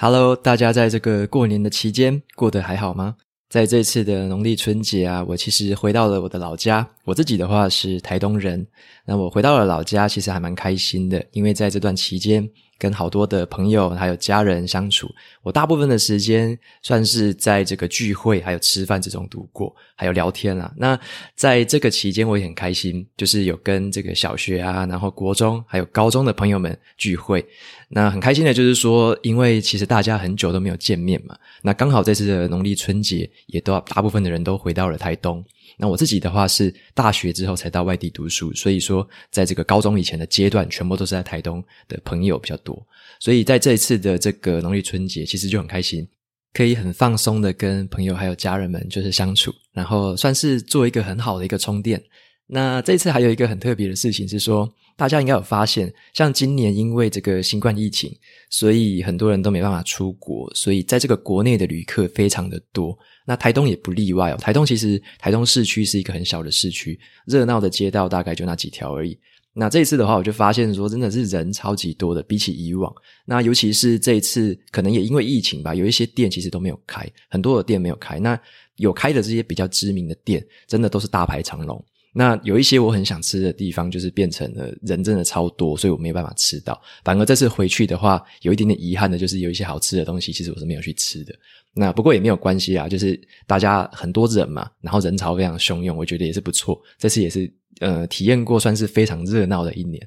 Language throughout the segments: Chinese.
Hello，大家在这个过年的期间过得还好吗？在这次的农历春节啊，我其实回到了我的老家。我自己的话是台东人，那我回到了老家，其实还蛮开心的，因为在这段期间，跟好多的朋友还有家人相处，我大部分的时间算是在这个聚会还有吃饭之中度过，还有聊天啊。那在这个期间，我也很开心，就是有跟这个小学啊，然后国中还有高中的朋友们聚会。那很开心的就是说，因为其实大家很久都没有见面嘛，那刚好这次的农历春节，也都大部分的人都回到了台东。那我自己的话是大学之后才到外地读书，所以说在这个高中以前的阶段，全部都是在台东的朋友比较多，所以在这一次的这个农历春节，其实就很开心，可以很放松的跟朋友还有家人们就是相处，然后算是做一个很好的一个充电。那这次还有一个很特别的事情是说，大家应该有发现，像今年因为这个新冠疫情，所以很多人都没办法出国，所以在这个国内的旅客非常的多。那台东也不例外哦。台东其实台东市区是一个很小的市区，热闹的街道大概就那几条而已。那这一次的话，我就发现说，真的是人超级多的，比起以往。那尤其是这一次，可能也因为疫情吧，有一些店其实都没有开，很多的店没有开。那有开的这些比较知名的店，真的都是大排长龙。那有一些我很想吃的地方，就是变成了人真的超多，所以我没办法吃到。反而这次回去的话，有一点点遗憾的，就是有一些好吃的东西，其实我是没有去吃的。那不过也没有关系啊，就是大家很多人嘛，然后人潮非常汹涌，我觉得也是不错。这次也是呃体验过，算是非常热闹的一年。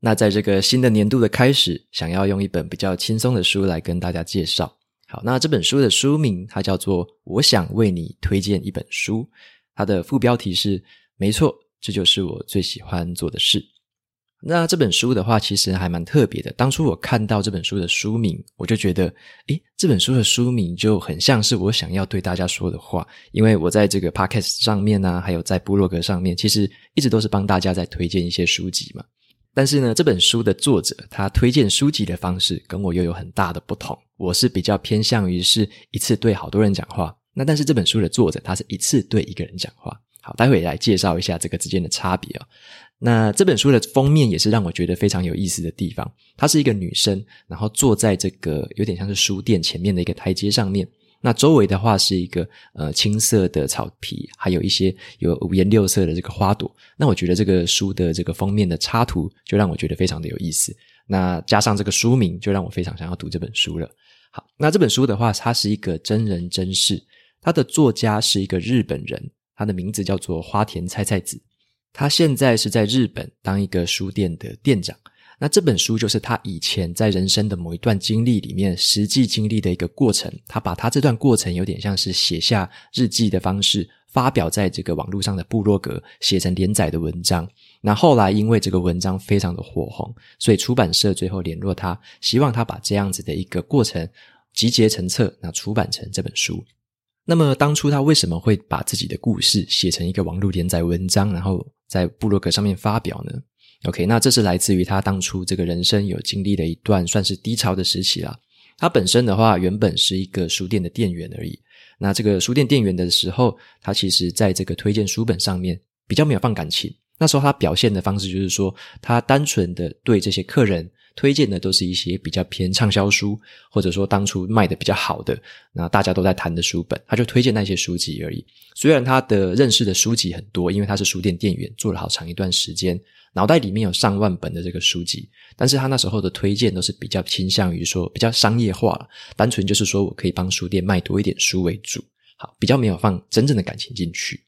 那在这个新的年度的开始，想要用一本比较轻松的书来跟大家介绍。好，那这本书的书名它叫做《我想为你推荐一本书》，它的副标题是。没错，这就是我最喜欢做的事。那这本书的话，其实还蛮特别的。当初我看到这本书的书名，我就觉得，诶，这本书的书名就很像是我想要对大家说的话。因为我在这个 Podcast 上面呢，还有在部落格上面，其实一直都是帮大家在推荐一些书籍嘛。但是呢，这本书的作者他推荐书籍的方式跟我又有很大的不同。我是比较偏向于是一次对好多人讲话，那但是这本书的作者他是一次对一个人讲话。好，待会来介绍一下这个之间的差别哦。那这本书的封面也是让我觉得非常有意思的地方。她是一个女生，然后坐在这个有点像是书店前面的一个台阶上面。那周围的话是一个呃青色的草皮，还有一些有五颜六色的这个花朵。那我觉得这个书的这个封面的插图就让我觉得非常的有意思。那加上这个书名，就让我非常想要读这本书了。好，那这本书的话，它是一个真人真事，它的作家是一个日本人。他的名字叫做花田菜菜子，他现在是在日本当一个书店的店长。那这本书就是他以前在人生的某一段经历里面实际经历的一个过程。他把他这段过程有点像是写下日记的方式，发表在这个网络上的部落格，写成连载的文章。那后来因为这个文章非常的火红，所以出版社最后联络他，希望他把这样子的一个过程集结成册，那出版成这本书。那么当初他为什么会把自己的故事写成一个网络连载文章，然后在布洛格上面发表呢？OK，那这是来自于他当初这个人生有经历的一段算是低潮的时期啦。他本身的话原本是一个书店的店员而已。那这个书店店员的时候，他其实在这个推荐书本上面比较没有放感情。那时候他表现的方式就是说，他单纯的对这些客人。推荐的都是一些比较偏畅销书，或者说当初卖的比较好的，那大家都在谈的书本，他就推荐那些书籍而已。虽然他的认识的书籍很多，因为他是书店店员，做了好长一段时间，脑袋里面有上万本的这个书籍，但是他那时候的推荐都是比较倾向于说比较商业化了，单纯就是说我可以帮书店卖多一点书为主，好，比较没有放真正的感情进去。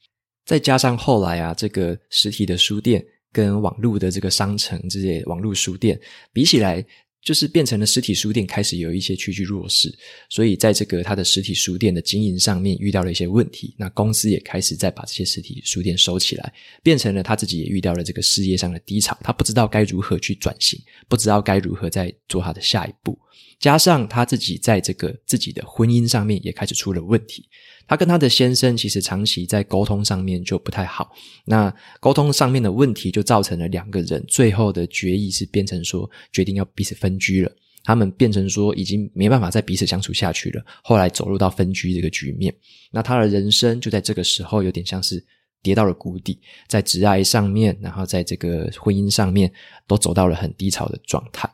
再加上后来啊，这个实体的书店。跟网络的这个商城这些网络书店比起来，就是变成了实体书店开始有一些趋居弱势，所以在这个他的实体书店的经营上面遇到了一些问题，那公司也开始在把这些实体书店收起来，变成了他自己也遇到了这个事业上的低潮，他不知道该如何去转型，不知道该如何再做他的下一步，加上他自己在这个自己的婚姻上面也开始出了问题。他跟他的先生其实长期在沟通上面就不太好，那沟通上面的问题就造成了两个人最后的决议是变成说决定要彼此分居了。他们变成说已经没办法再彼此相处下去了，后来走入到分居这个局面。那他的人生就在这个时候有点像是跌到了谷底，在挚爱上面，然后在这个婚姻上面都走到了很低潮的状态。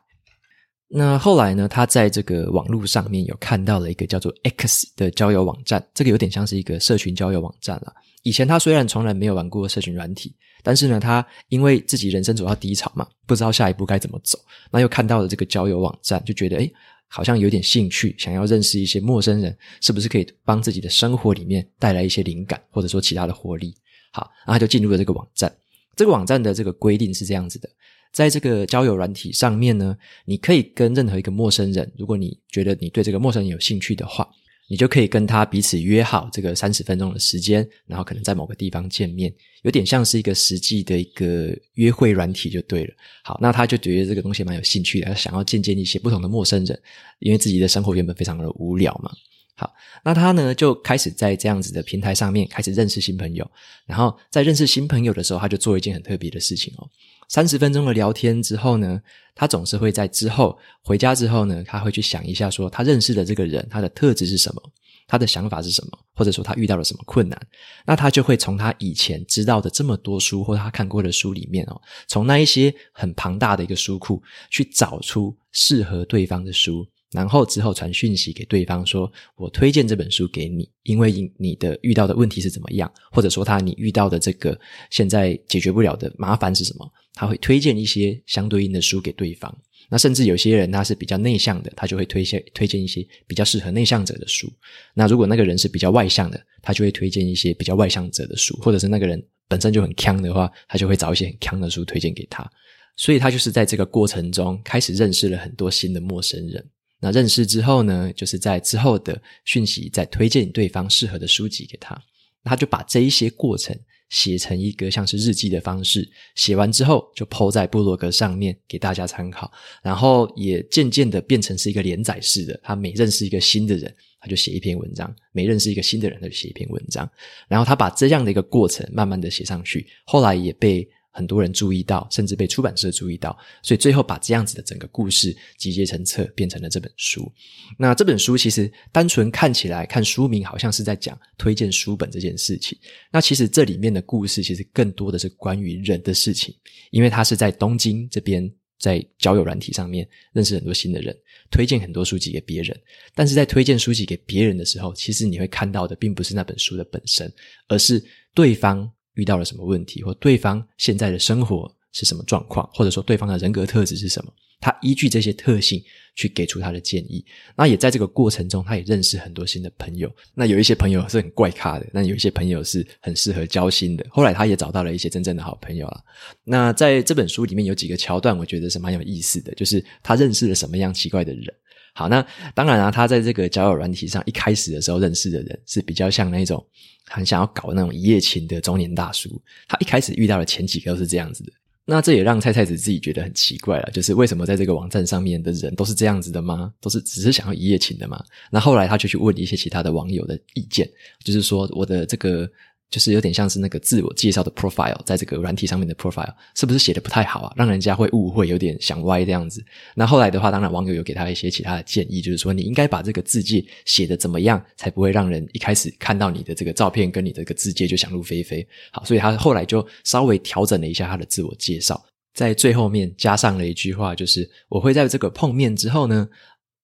那后来呢，他在这个网络上面有看到了一个叫做 X 的交友网站，这个有点像是一个社群交友网站啦。以前他虽然从来没有玩过社群软体，但是呢，他因为自己人生走到低潮嘛，不知道下一步该怎么走，那又看到了这个交友网站，就觉得诶，好像有点兴趣，想要认识一些陌生人，是不是可以帮自己的生活里面带来一些灵感，或者说其他的活力？好，然后他就进入了这个网站。这个网站的这个规定是这样子的。在这个交友软体上面呢，你可以跟任何一个陌生人，如果你觉得你对这个陌生人有兴趣的话，你就可以跟他彼此约好这个三十分钟的时间，然后可能在某个地方见面，有点像是一个实际的一个约会软体就对了。好，那他就觉得这个东西蛮有兴趣的，他想要见见一些不同的陌生人，因为自己的生活原本非常的无聊嘛。好，那他呢就开始在这样子的平台上面开始认识新朋友，然后在认识新朋友的时候，他就做一件很特别的事情哦。三十分钟的聊天之后呢，他总是会在之后回家之后呢，他会去想一下，说他认识的这个人，他的特质是什么，他的想法是什么，或者说他遇到了什么困难，那他就会从他以前知道的这么多书或他看过的书里面哦，从那一些很庞大的一个书库去找出适合对方的书。然后之后传讯息给对方说，我推荐这本书给你，因为你的遇到的问题是怎么样，或者说他你遇到的这个现在解决不了的麻烦是什么，他会推荐一些相对应的书给对方。那甚至有些人他是比较内向的，他就会推荐推荐一些比较适合内向者的书。那如果那个人是比较外向的，他就会推荐一些比较外向者的书，或者是那个人本身就很锵的话，他就会找一些很锵的书推荐给他。所以他就是在这个过程中开始认识了很多新的陌生人。那认识之后呢，就是在之后的讯息再推荐对方适合的书籍给他，他就把这一些过程写成一个像是日记的方式，写完之后就 po 在部落格上面给大家参考，然后也渐渐的变成是一个连载式的，他每认识一个新的人，他就写一篇文章；每认识一个新的人，他就写一篇文章，然后他把这样的一个过程慢慢的写上去，后来也被。很多人注意到，甚至被出版社注意到，所以最后把这样子的整个故事集结成册，变成了这本书。那这本书其实单纯看起来，看书名好像是在讲推荐书本这件事情。那其实这里面的故事，其实更多的是关于人的事情，因为他是在东京这边，在交友软体上面认识很多新的人，推荐很多书籍给别人。但是在推荐书籍给别人的时候，其实你会看到的并不是那本书的本身，而是对方。遇到了什么问题，或对方现在的生活是什么状况，或者说对方的人格特质是什么，他依据这些特性去给出他的建议。那也在这个过程中，他也认识很多新的朋友。那有一些朋友是很怪咖的，那有一些朋友是很适合交心的。后来他也找到了一些真正的好朋友了。那在这本书里面有几个桥段，我觉得是蛮有意思的，就是他认识了什么样奇怪的人。好，那当然啊，他在这个交友软体上一开始的时候认识的人是比较像那种。很想要搞那种一夜情的中年大叔，他一开始遇到的前几个都是这样子的，那这也让菜菜子自己觉得很奇怪了，就是为什么在这个网站上面的人都是这样子的吗？都是只是想要一夜情的吗？那后来他就去问一些其他的网友的意见，就是说我的这个。就是有点像是那个自我介绍的 profile，在这个软体上面的 profile，是不是写的不太好啊？让人家会误会，有点想歪这样子。那后来的话，当然网友有给他一些其他的建议，就是说你应该把这个字迹写得怎么样，才不会让人一开始看到你的这个照片跟你的这个字迹就想入非非。好，所以他后来就稍微调整了一下他的自我介绍，在最后面加上了一句话，就是我会在这个碰面之后呢，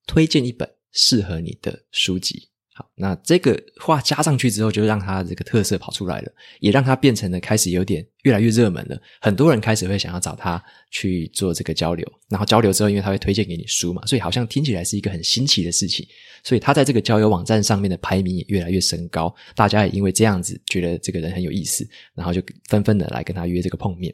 推荐一本适合你的书籍。好，那这个话加上去之后，就让他这个特色跑出来了，也让他变成了开始有点越来越热门了。很多人开始会想要找他去做这个交流，然后交流之后，因为他会推荐给你书嘛，所以好像听起来是一个很新奇的事情。所以他在这个交友网站上面的排名也越来越升高，大家也因为这样子觉得这个人很有意思，然后就纷纷的来跟他约这个碰面。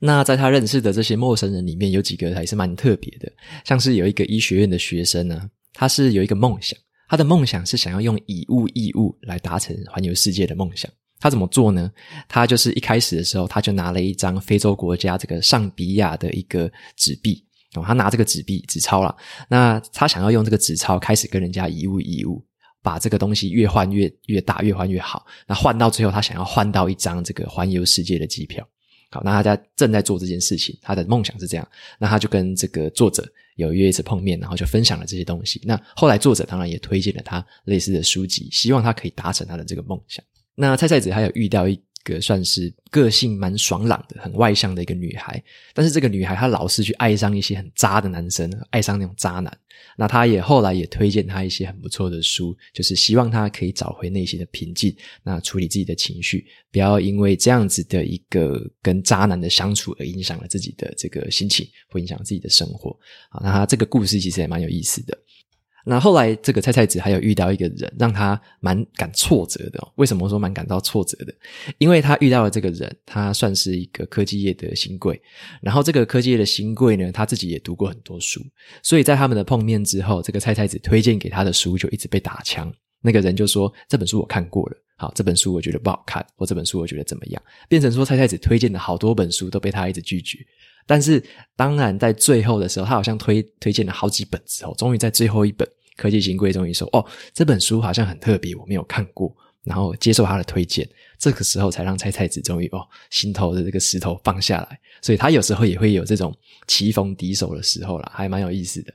那在他认识的这些陌生人里面，有几个还是蛮特别的，像是有一个医学院的学生呢，他是有一个梦想。他的梦想是想要用以物易物来达成环游世界的梦想。他怎么做呢？他就是一开始的时候，他就拿了一张非洲国家这个尚比亚的一个纸币，哦，他拿这个纸币纸钞啦，那他想要用这个纸钞开始跟人家以物易物，把这个东西越换越越大，越换越好。那换到最后，他想要换到一张这个环游世界的机票。好，那他家正在做这件事情，他的梦想是这样。那他就跟这个作者有约一次碰面，然后就分享了这些东西。那后来作者当然也推荐了他类似的书籍，希望他可以达成他的这个梦想。那菜菜子还有遇到一。个算是个性蛮爽朗的、很外向的一个女孩，但是这个女孩她老是去爱上一些很渣的男生，爱上那种渣男。那她也后来也推荐她一些很不错的书，就是希望她可以找回内心的平静，那处理自己的情绪，不要因为这样子的一个跟渣男的相处而影响了自己的这个心情，会影响自己的生活。好，那她这个故事其实也蛮有意思的。那后来，这个菜菜子还有遇到一个人，让他蛮感挫折的哦。为什么说蛮感到挫折的？因为他遇到了这个人，他算是一个科技业的新贵。然后这个科技业的新贵呢，他自己也读过很多书，所以在他们的碰面之后，这个菜菜子推荐给他的书就一直被打枪。那个人就说：“这本书我看过了，好，这本书我觉得不好看，或这本书我觉得怎么样？”变成说菜菜子推荐的好多本书都被他一直拒绝。但是，当然，在最后的时候，他好像推推荐了好几本之后，终于在最后一本科技新贵终于说：“哦，这本书好像很特别，我没有看过。”然后接受他的推荐，这个时候才让菜菜子终于哦，心头的这个石头放下来。所以他有时候也会有这种棋逢敌手的时候啦，还蛮有意思的。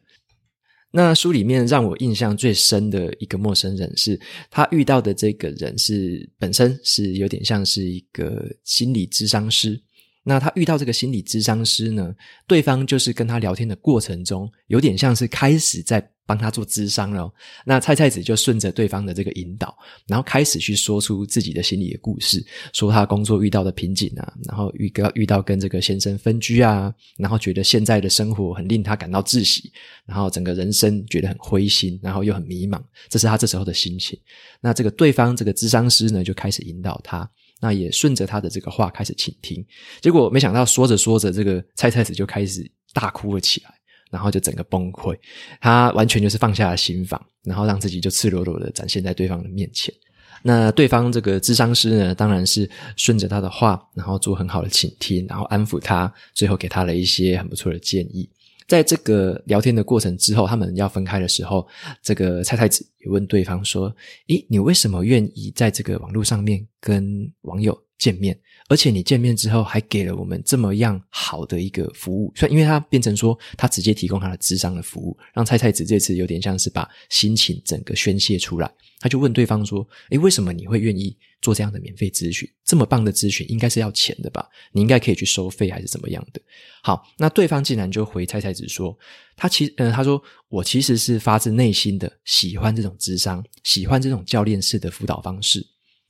那书里面让我印象最深的一个陌生人是，他遇到的这个人是本身是有点像是一个心理咨商师。那他遇到这个心理咨商师呢，对方就是跟他聊天的过程中，有点像是开始在帮他做咨商了。那菜菜子就顺着对方的这个引导，然后开始去说出自己的心里的故事，说他工作遇到的瓶颈啊，然后遇到遇到跟这个先生分居啊，然后觉得现在的生活很令他感到窒息，然后整个人生觉得很灰心，然后又很迷茫，这是他这时候的心情。那这个对方这个咨商师呢，就开始引导他。那也顺着他的这个话开始倾听，结果没想到说着说着，这个菜菜子就开始大哭了起来，然后就整个崩溃，他完全就是放下了心防，然后让自己就赤裸裸的展现在对方的面前。那对方这个智商师呢，当然是顺着他的话，然后做很好的倾听，然后安抚他，最后给他了一些很不错的建议。在这个聊天的过程之后，他们要分开的时候，这个蔡太子也问对方说：“诶，你为什么愿意在这个网络上面跟网友见面？而且你见面之后还给了我们这么样好的一个服务？所以，因为他变成说他直接提供他的智商的服务，让蔡蔡子这次有点像是把心情整个宣泄出来。他就问对方说：‘诶，为什么你会愿意？’做这样的免费咨询，这么棒的咨询应该是要钱的吧？你应该可以去收费还是怎么样的？好，那对方竟然就回蔡蔡子说，他其嗯、呃，他说我其实是发自内心的喜欢这种智商，喜欢这种教练式的辅导方式，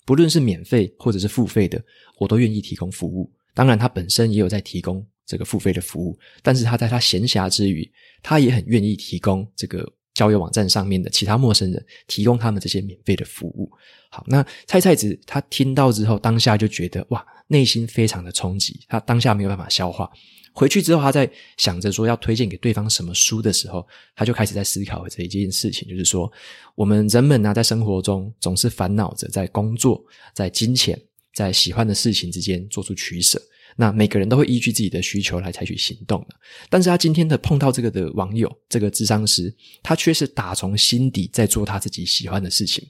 不论是免费或者是付费的，我都愿意提供服务。当然，他本身也有在提供这个付费的服务，但是他在他闲暇之余，他也很愿意提供这个。交友网站上面的其他陌生人提供他们这些免费的服务。好，那菜菜子他听到之后，当下就觉得哇，内心非常的冲击，他当下没有办法消化。回去之后，他在想着说要推荐给对方什么书的时候，他就开始在思考这一件事情，就是说，我们人们呢，在生活中总是烦恼着在工作、在金钱、在喜欢的事情之间做出取舍。那每个人都会依据自己的需求来采取行动的，但是他今天的碰到这个的网友，这个智商师，他却是打从心底在做他自己喜欢的事情。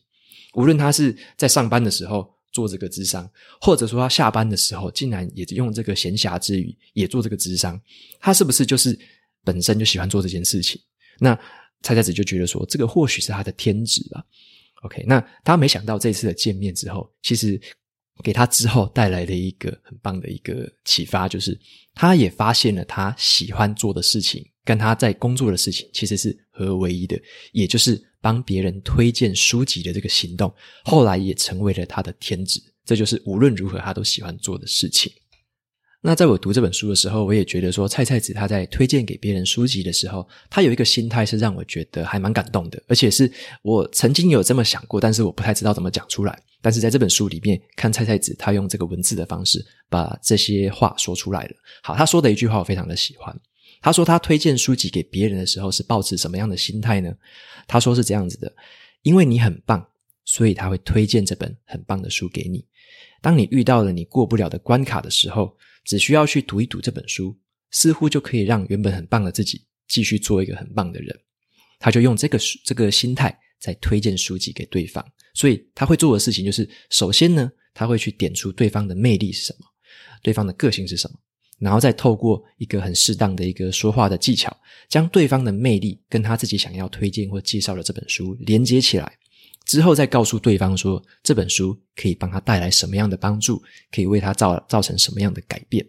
无论他是在上班的时候做这个智商，或者说他下班的时候，竟然也用这个闲暇之余也做这个智商，他是不是就是本身就喜欢做这件事情？那菜菜子就觉得说，这个或许是他的天职吧。OK，那他没想到这次的见面之后，其实。给他之后带来的一个很棒的一个启发，就是他也发现了他喜欢做的事情，跟他在工作的事情其实是合而为一的，也就是帮别人推荐书籍的这个行动，后来也成为了他的天职。这就是无论如何他都喜欢做的事情。那在我读这本书的时候，我也觉得说，菜菜子他在推荐给别人书籍的时候，他有一个心态是让我觉得还蛮感动的，而且是我曾经有这么想过，但是我不太知道怎么讲出来。但是在这本书里面，看菜菜子他用这个文字的方式把这些话说出来了。好，他说的一句话我非常的喜欢。他说他推荐书籍给别人的时候是抱持什么样的心态呢？他说是这样子的：因为你很棒，所以他会推荐这本很棒的书给你。当你遇到了你过不了的关卡的时候，只需要去读一读这本书，似乎就可以让原本很棒的自己继续做一个很棒的人。他就用这个这个心态在推荐书籍给对方，所以他会做的事情就是，首先呢，他会去点出对方的魅力是什么，对方的个性是什么，然后再透过一个很适当的一个说话的技巧，将对方的魅力跟他自己想要推荐或介绍的这本书连接起来，之后再告诉对方说，这本书可以帮他带来什么样的帮助，可以为他造造成什么样的改变。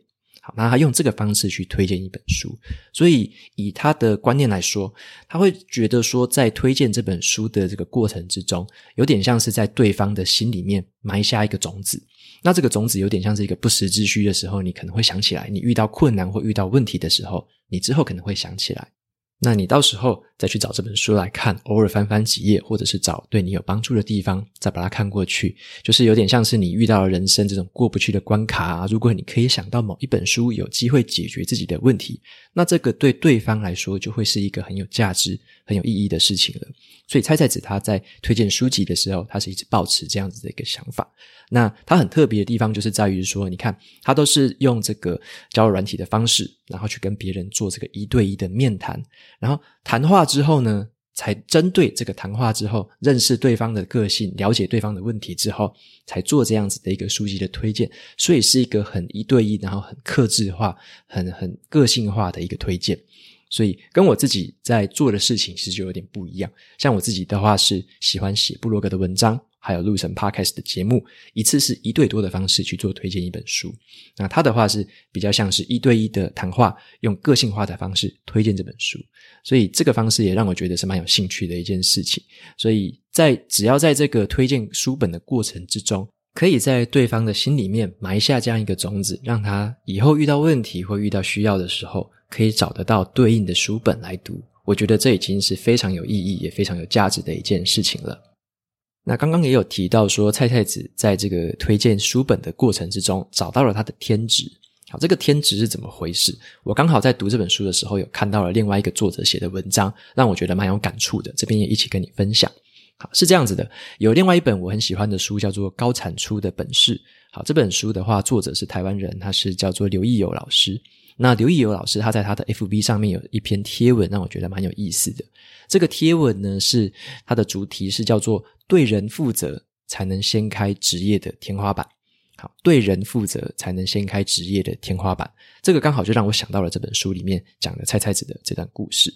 那他用这个方式去推荐一本书，所以以他的观念来说，他会觉得说，在推荐这本书的这个过程之中，有点像是在对方的心里面埋下一个种子。那这个种子有点像是一个不时之需的时候，你可能会想起来，你遇到困难或遇到问题的时候，你之后可能会想起来。那你到时候再去找这本书来看，偶尔翻翻几页，或者是找对你有帮助的地方，再把它看过去，就是有点像是你遇到了人生这种过不去的关卡。如果你可以想到某一本书有机会解决自己的问题，那这个对对方来说就会是一个很有价值、很有意义的事情了。所以蔡菜子他在推荐书籍的时候，他是一直保持这样子的一个想法。那他很特别的地方就是在于说，你看他都是用这个交友软体的方式，然后去跟别人做这个一对一的面谈，然后谈话之后呢，才针对这个谈话之后认识对方的个性，了解对方的问题之后，才做这样子的一个书籍的推荐，所以是一个很一对一，然后很克制化、很很个性化的一个推荐。所以跟我自己在做的事情其实就有点不一样。像我自己的话是喜欢写布洛格的文章，还有录成 podcast 的节目，一次是一对多的方式去做推荐一本书。那他的话是比较像是一对一的谈话，用个性化的方式推荐这本书。所以这个方式也让我觉得是蛮有兴趣的一件事情。所以在只要在这个推荐书本的过程之中，可以在对方的心里面埋下这样一个种子，让他以后遇到问题或遇到需要的时候，可以找得到对应的书本来读，我觉得这已经是非常有意义也非常有价值的一件事情了。那刚刚也有提到说，菜菜子在这个推荐书本的过程之中，找到了他的天职。好，这个天职是怎么回事？我刚好在读这本书的时候，有看到了另外一个作者写的文章，让我觉得蛮有感触的。这边也一起跟你分享。好，是这样子的，有另外一本我很喜欢的书，叫做《高产出的本事》。好，这本书的话，作者是台湾人，他是叫做刘义友老师。那刘义友老师他在他的 FB 上面有一篇贴文，让我觉得蛮有意思的。这个贴文呢，是它的主题是叫做“对人负责才能掀开职业的天花板”。好，对人负责才能掀开职业的天花板。这个刚好就让我想到了这本书里面讲的菜菜子的这段故事。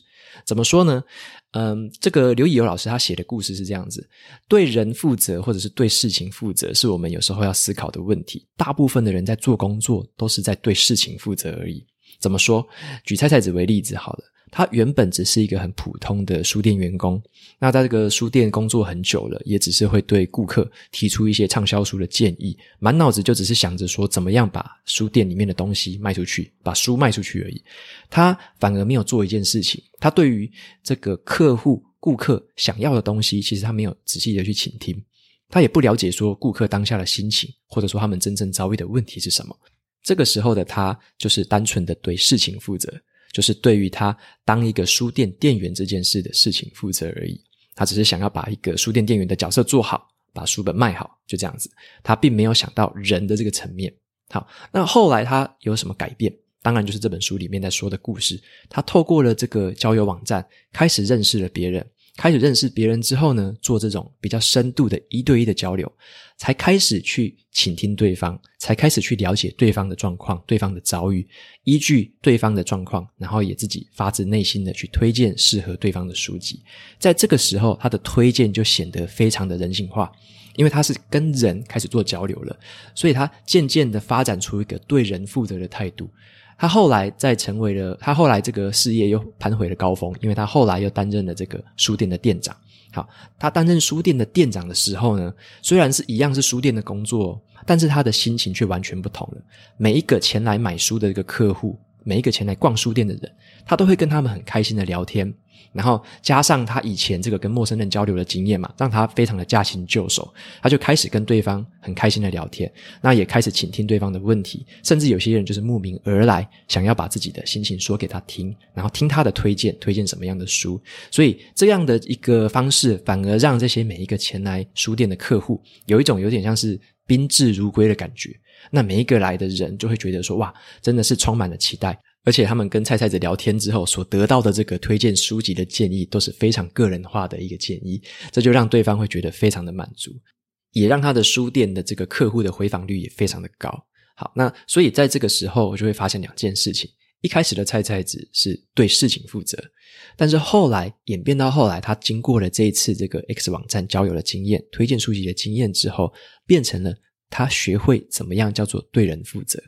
怎么说呢？嗯，这个刘以游老师他写的故事是这样子：对人负责，或者是对事情负责，是我们有时候要思考的问题。大部分的人在做工作，都是在对事情负责而已。怎么说？举菜菜子为例子好了。他原本只是一个很普通的书店员工，那在这个书店工作很久了，也只是会对顾客提出一些畅销书的建议，满脑子就只是想着说怎么样把书店里面的东西卖出去，把书卖出去而已。他反而没有做一件事情，他对于这个客户、顾客想要的东西，其实他没有仔细的去倾听，他也不了解说顾客当下的心情，或者说他们真正遭遇的问题是什么。这个时候的他，就是单纯的对事情负责。就是对于他当一个书店店员这件事的事情负责而已，他只是想要把一个书店店员的角色做好，把书本卖好，就这样子。他并没有想到人的这个层面。好，那后来他有什么改变？当然就是这本书里面在说的故事。他透过了这个交友网站，开始认识了别人。开始认识别人之后呢，做这种比较深度的一对一的交流，才开始去倾听对方，才开始去了解对方的状况、对方的遭遇，依据对方的状况，然后也自己发自内心的去推荐适合对方的书籍。在这个时候，他的推荐就显得非常的人性化，因为他是跟人开始做交流了，所以他渐渐的发展出一个对人负责的态度。他后来在成为了，他后来这个事业又攀回了高峰，因为他后来又担任了这个书店的店长。好，他担任书店的店长的时候呢，虽然是一样是书店的工作，但是他的心情却完全不同了。每一个前来买书的一个客户，每一个前来逛书店的人，他都会跟他们很开心的聊天。然后加上他以前这个跟陌生人交流的经验嘛，让他非常的驾轻就熟，他就开始跟对方很开心的聊天，那也开始倾听对方的问题，甚至有些人就是慕名而来，想要把自己的心情说给他听，然后听他的推荐，推荐什么样的书，所以这样的一个方式，反而让这些每一个前来书店的客户有一种有点像是宾至如归的感觉。那每一个来的人就会觉得说，哇，真的是充满了期待。而且他们跟菜菜子聊天之后所得到的这个推荐书籍的建议都是非常个人化的一个建议，这就让对方会觉得非常的满足，也让他的书店的这个客户的回访率也非常的高。好，那所以在这个时候，我就会发现两件事情：一开始的菜菜子是对事情负责，但是后来演变到后来，他经过了这一次这个 X 网站交友的经验、推荐书籍的经验之后，变成了他学会怎么样叫做对人负责，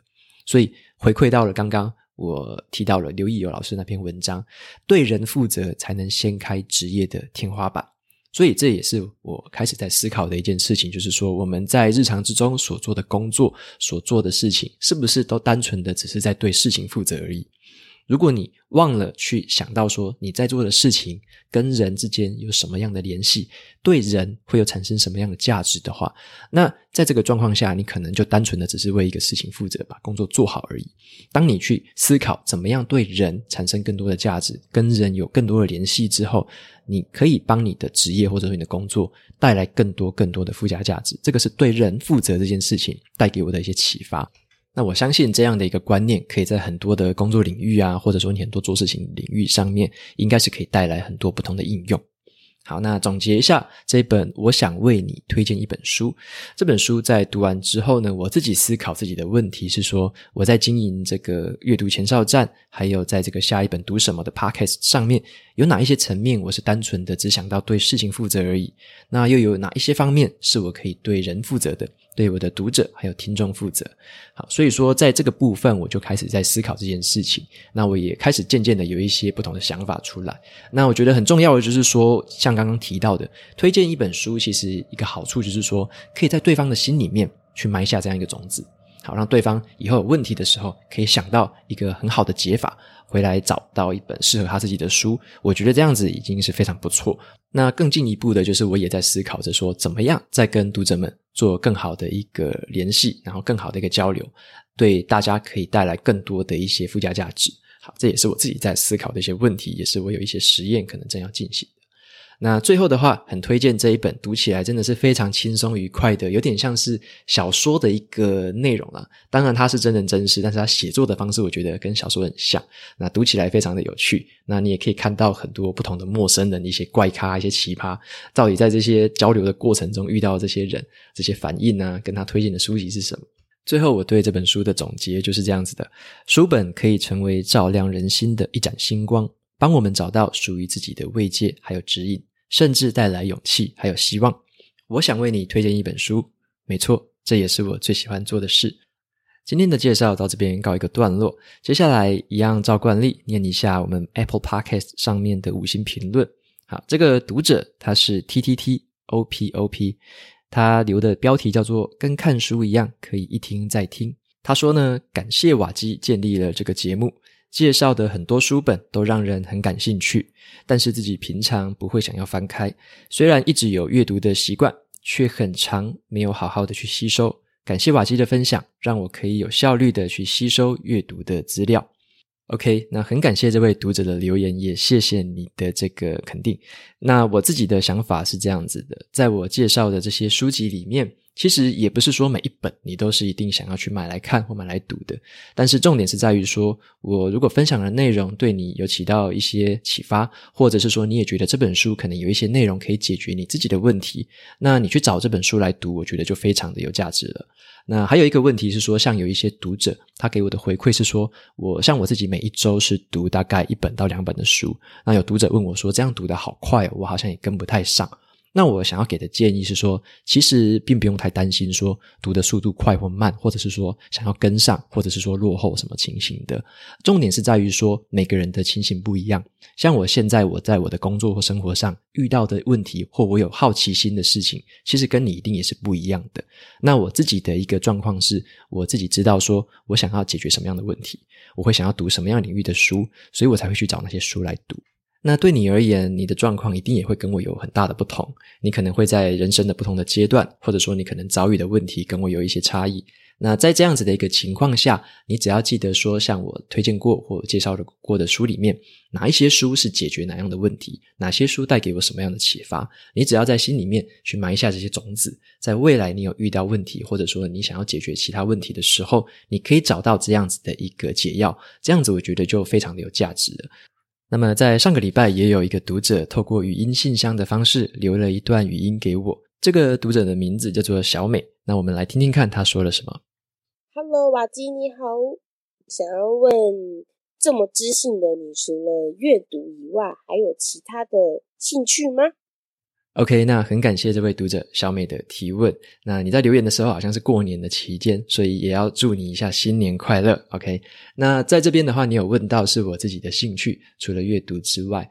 所以回馈到了刚刚。我提到了刘义友老师那篇文章，对人负责才能掀开职业的天花板。所以这也是我开始在思考的一件事情，就是说我们在日常之中所做的工作、所做的事情，是不是都单纯的只是在对事情负责而已？如果你忘了去想到说你在做的事情跟人之间有什么样的联系，对人会有产生什么样的价值的话，那在这个状况下，你可能就单纯的只是为一个事情负责，把工作做好而已。当你去思考怎么样对人产生更多的价值，跟人有更多的联系之后，你可以帮你的职业或者说你的工作带来更多更多的附加价值。这个是对人负责这件事情带给我的一些启发。那我相信这样的一个观念，可以在很多的工作领域啊，或者说你很多做事情领域上面，应该是可以带来很多不同的应用。好，那总结一下这一本，我想为你推荐一本书。这本书在读完之后呢，我自己思考自己的问题是说，我在经营这个阅读前哨站，还有在这个下一本读什么的 Podcast 上面，有哪一些层面我是单纯的只想到对事情负责而已？那又有哪一些方面是我可以对人负责的？对我的读者还有听众负责，好，所以说在这个部分我就开始在思考这件事情。那我也开始渐渐的有一些不同的想法出来。那我觉得很重要的就是说，像刚刚提到的，推荐一本书，其实一个好处就是说，可以在对方的心里面去埋下这样一个种子，好，让对方以后有问题的时候可以想到一个很好的解法。回来找到一本适合他自己的书，我觉得这样子已经是非常不错。那更进一步的，就是我也在思考着说，怎么样再跟读者们做更好的一个联系，然后更好的一个交流，对大家可以带来更多的一些附加价值。好，这也是我自己在思考的一些问题，也是我有一些实验可能正要进行。那最后的话，很推荐这一本，读起来真的是非常轻松愉快的，有点像是小说的一个内容啦。当然它是真人真事，但是它写作的方式我觉得跟小说很像。那读起来非常的有趣。那你也可以看到很多不同的陌生人，一些怪咖，一些奇葩，到底在这些交流的过程中遇到这些人，这些反应呢，跟他推荐的书籍是什么？最后我对这本书的总结就是这样子的：书本可以成为照亮人心的一盏星光，帮我们找到属于自己的慰藉还有指引。甚至带来勇气，还有希望。我想为你推荐一本书，没错，这也是我最喜欢做的事。今天的介绍到这边告一个段落，接下来一样照惯例念一下我们 Apple Podcast 上面的五星评论。好，这个读者他是 T T T O P O P，他留的标题叫做“跟看书一样，可以一听再听”。他说呢，感谢瓦基建立了这个节目。介绍的很多书本都让人很感兴趣，但是自己平常不会想要翻开。虽然一直有阅读的习惯，却很长没有好好的去吸收。感谢瓦基的分享，让我可以有效率的去吸收阅读的资料。OK，那很感谢这位读者的留言，也谢谢你的这个肯定。那我自己的想法是这样子的，在我介绍的这些书籍里面。其实也不是说每一本你都是一定想要去买来看或买来读的，但是重点是在于说，我如果分享的内容对你有起到一些启发，或者是说你也觉得这本书可能有一些内容可以解决你自己的问题，那你去找这本书来读，我觉得就非常的有价值了。那还有一个问题是说，像有一些读者他给我的回馈是说，我像我自己每一周是读大概一本到两本的书，那有读者问我说，这样读得好快哦，我好像也跟不太上。那我想要给的建议是说，其实并不用太担心说读的速度快或慢，或者是说想要跟上，或者是说落后什么情形的。重点是在于说每个人的情形不一样。像我现在我在我的工作或生活上遇到的问题，或我有好奇心的事情，其实跟你一定也是不一样的。那我自己的一个状况是，我自己知道说我想要解决什么样的问题，我会想要读什么样领域的书，所以我才会去找那些书来读。那对你而言，你的状况一定也会跟我有很大的不同。你可能会在人生的不同的阶段，或者说你可能遭遇的问题跟我有一些差异。那在这样子的一个情况下，你只要记得说，像我推荐过或介绍过的书里面，哪一些书是解决哪样的问题，哪些书带给我什么样的启发，你只要在心里面去埋下这些种子，在未来你有遇到问题，或者说你想要解决其他问题的时候，你可以找到这样子的一个解药，这样子我觉得就非常的有价值了。那么在上个礼拜，也有一个读者透过语音信箱的方式留了一段语音给我，这个读者的名字叫做小美，那我们来听听看他说了什么。Hello，瓦基你好，想要问这么知性的你，除了阅读以外，还有其他的兴趣吗？OK，那很感谢这位读者小美的提问。那你在留言的时候好像是过年的期间，所以也要祝你一下新年快乐。OK，那在这边的话，你有问到是我自己的兴趣，除了阅读之外。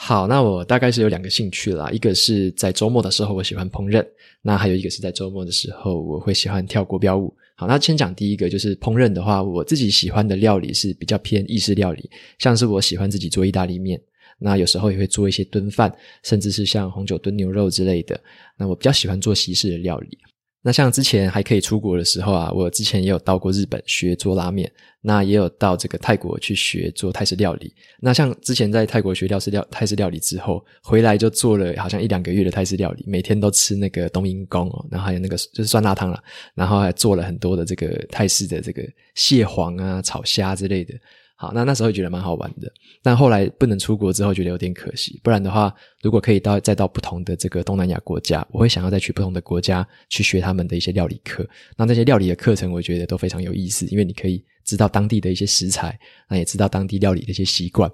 好，那我大概是有两个兴趣啦，一个是在周末的时候我喜欢烹饪，那还有一个是在周末的时候我会喜欢跳国标舞。好，那先讲第一个，就是烹饪的话，我自己喜欢的料理是比较偏意式料理，像是我喜欢自己做意大利面，那有时候也会做一些炖饭，甚至是像红酒炖牛肉之类的。那我比较喜欢做西式的料理。那像之前还可以出国的时候啊，我之前也有到过日本学做拉面，那也有到这个泰国去学做泰式料理。那像之前在泰国学泰式料泰式料理之后，回来就做了好像一两个月的泰式料理，每天都吃那个冬阴功哦，然后还有那个就是酸辣汤啦，然后还做了很多的这个泰式的这个蟹黄啊、炒虾之类的。好，那那时候觉得蛮好玩的，但后来不能出国之后，觉得有点可惜。不然的话，如果可以到再到不同的这个东南亚国家，我会想要再去不同的国家去学他们的一些料理课。那这些料理的课程，我觉得都非常有意思，因为你可以知道当地的一些食材，那也知道当地料理的一些习惯。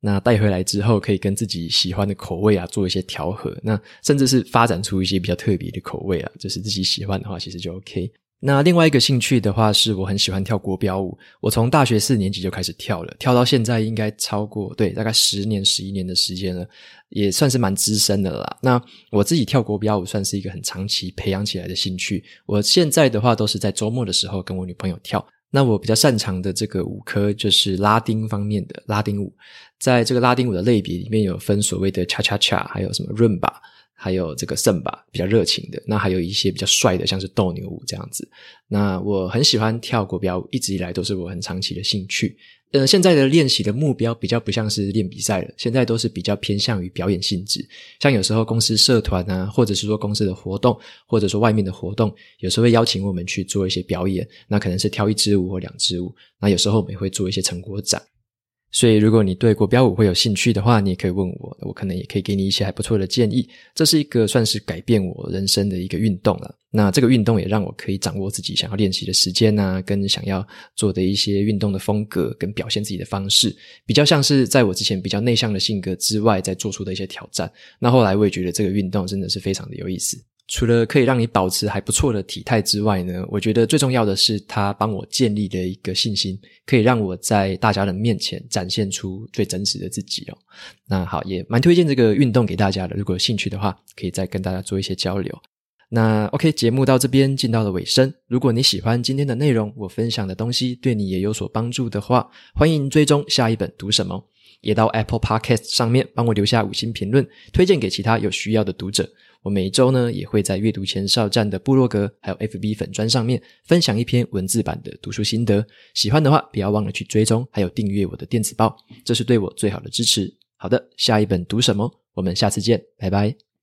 那带回来之后，可以跟自己喜欢的口味啊做一些调和，那甚至是发展出一些比较特别的口味啊，就是自己喜欢的话，其实就 OK。那另外一个兴趣的话，是我很喜欢跳国标舞。我从大学四年级就开始跳了，跳到现在应该超过，对，大概十年、十一年的时间了，也算是蛮资深的了啦。那我自己跳国标舞算是一个很长期培养起来的兴趣。我现在的话都是在周末的时候跟我女朋友跳。那我比较擅长的这个舞科就是拉丁方面的拉丁舞，在这个拉丁舞的类别里面有分所谓的恰恰恰还有什么润吧。还有这个圣巴比较热情的，那还有一些比较帅的，像是斗牛舞这样子。那我很喜欢跳国标舞，一直以来都是我很长期的兴趣。呃，现在的练习的目标比较不像是练比赛了，现在都是比较偏向于表演性质。像有时候公司社团啊，或者是说公司的活动，或者说外面的活动，有时候会邀请我们去做一些表演，那可能是跳一支舞或两支舞。那有时候我们也会做一些成果展。所以，如果你对国标舞会有兴趣的话，你也可以问我，我可能也可以给你一些还不错的建议。这是一个算是改变我人生的一个运动了。那这个运动也让我可以掌握自己想要练习的时间啊，跟想要做的一些运动的风格跟表现自己的方式，比较像是在我之前比较内向的性格之外，在做出的一些挑战。那后来我也觉得这个运动真的是非常的有意思。除了可以让你保持还不错的体态之外呢，我觉得最重要的是它帮我建立了一个信心，可以让我在大家的面前展现出最真实的自己哦。那好，也蛮推荐这个运动给大家的，如果有兴趣的话，可以再跟大家做一些交流。那 OK，节目到这边进到了尾声。如果你喜欢今天的内容，我分享的东西对你也有所帮助的话，欢迎追踪下一本读什么，也到 Apple Podcast 上面帮我留下五星评论，推荐给其他有需要的读者。我每周呢，也会在阅读前哨站的部落格，还有 FB 粉砖上面分享一篇文字版的读书心得。喜欢的话，不要忘了去追踪，还有订阅我的电子报，这是对我最好的支持。好的，下一本读什么？我们下次见，拜拜。